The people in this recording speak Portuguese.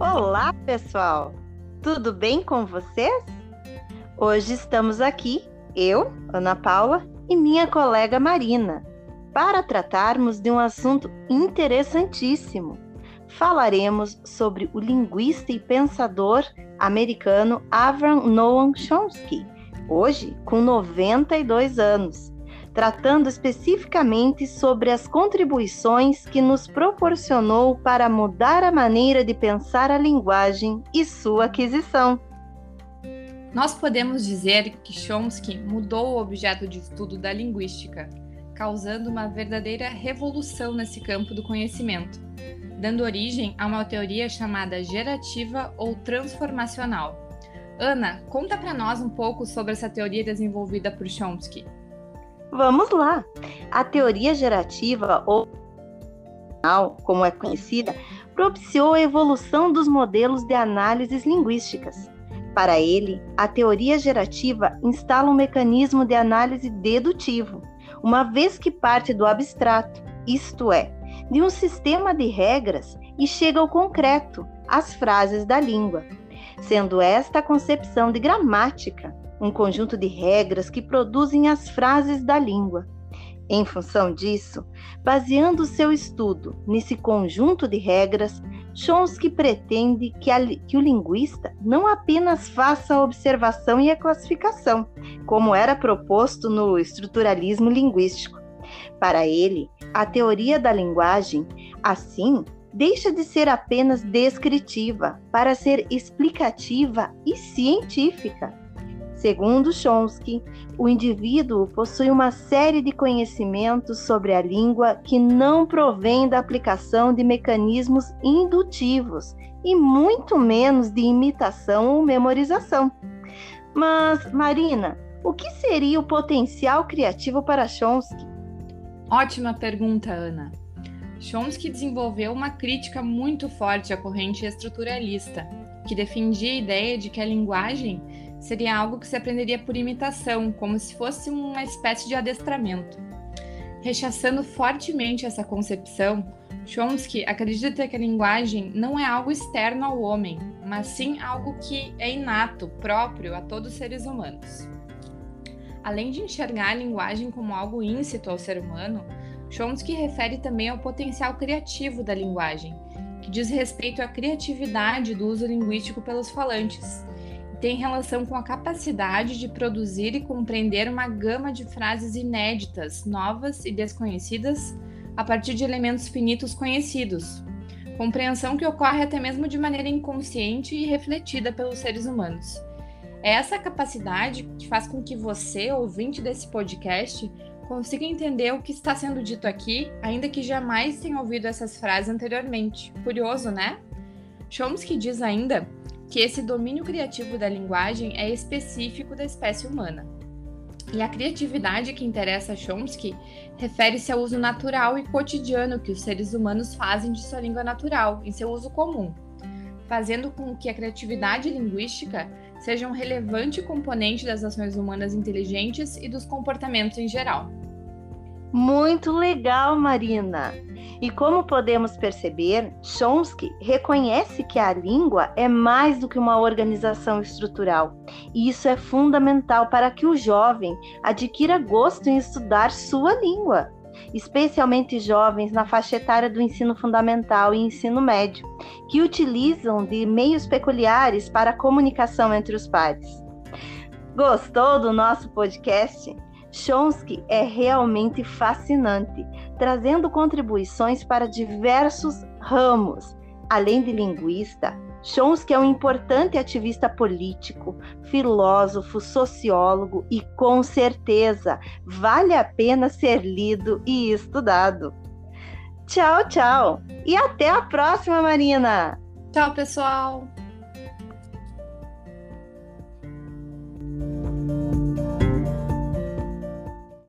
Olá, pessoal! Tudo bem com vocês? Hoje estamos aqui, eu, Ana Paula, e minha colega Marina, para tratarmos de um assunto interessantíssimo. Falaremos sobre o linguista e pensador americano Avram Noam Chomsky, hoje com 92 anos, tratando especificamente sobre as contribuições que nos proporcionou para mudar a maneira de pensar a linguagem e sua aquisição. Nós podemos dizer que Chomsky mudou o objeto de estudo da linguística, causando uma verdadeira revolução nesse campo do conhecimento, dando origem a uma teoria chamada gerativa ou transformacional. Ana, conta para nós um pouco sobre essa teoria desenvolvida por Chomsky. Vamos lá! A teoria gerativa, ou como é conhecida, propiciou a evolução dos modelos de análises linguísticas. Para ele, a teoria gerativa instala um mecanismo de análise dedutivo, uma vez que parte do abstrato, isto é, de um sistema de regras e chega ao concreto, às frases da língua, sendo esta a concepção de gramática um conjunto de regras que produzem as frases da língua. Em função disso, baseando seu estudo nesse conjunto de regras, Chomsky pretende que, a, que, o linguista não apenas faça a observação e a classificação, como era proposto no estruturalismo linguístico. Para ele, a teoria da linguagem, assim, deixa de ser apenas descritiva para ser explicativa e científica. Segundo Chomsky, o indivíduo possui uma série de conhecimentos sobre a língua que não provém da aplicação de mecanismos indutivos e muito menos de imitação ou memorização. Mas, Marina, o que seria o potencial criativo para Chomsky? Ótima pergunta, Ana. Chomsky desenvolveu uma crítica muito forte à corrente estruturalista, que defendia a ideia de que a linguagem seria algo que se aprenderia por imitação, como se fosse uma espécie de adestramento. Rechaçando fortemente essa concepção, Chomsky acredita que a linguagem não é algo externo ao homem, mas sim algo que é inato, próprio a todos os seres humanos. Além de enxergar a linguagem como algo íncito ao ser humano, Chomsky refere também ao potencial criativo da linguagem, que diz respeito à criatividade do uso linguístico pelos falantes, tem relação com a capacidade de produzir e compreender uma gama de frases inéditas, novas e desconhecidas a partir de elementos finitos conhecidos. Compreensão que ocorre até mesmo de maneira inconsciente e refletida pelos seres humanos. É essa capacidade que faz com que você, ouvinte desse podcast, consiga entender o que está sendo dito aqui, ainda que jamais tenha ouvido essas frases anteriormente. Curioso, né? Chomsky diz ainda que esse domínio criativo da linguagem é específico da espécie humana. E a criatividade que interessa a Chomsky refere-se ao uso natural e cotidiano que os seres humanos fazem de sua língua natural, em seu uso comum, fazendo com que a criatividade linguística seja um relevante componente das ações humanas inteligentes e dos comportamentos em geral. Muito legal, Marina! E como podemos perceber, Chomsky reconhece que a língua é mais do que uma organização estrutural, e isso é fundamental para que o jovem adquira gosto em estudar sua língua, especialmente jovens na faixa etária do ensino fundamental e ensino médio, que utilizam de meios peculiares para a comunicação entre os pares. Gostou do nosso podcast? Chomsky é realmente fascinante, trazendo contribuições para diversos ramos. Além de linguista, Chomsky é um importante ativista político, filósofo, sociólogo e, com certeza, vale a pena ser lido e estudado. Tchau, tchau! E até a próxima, Marina! Tchau, pessoal!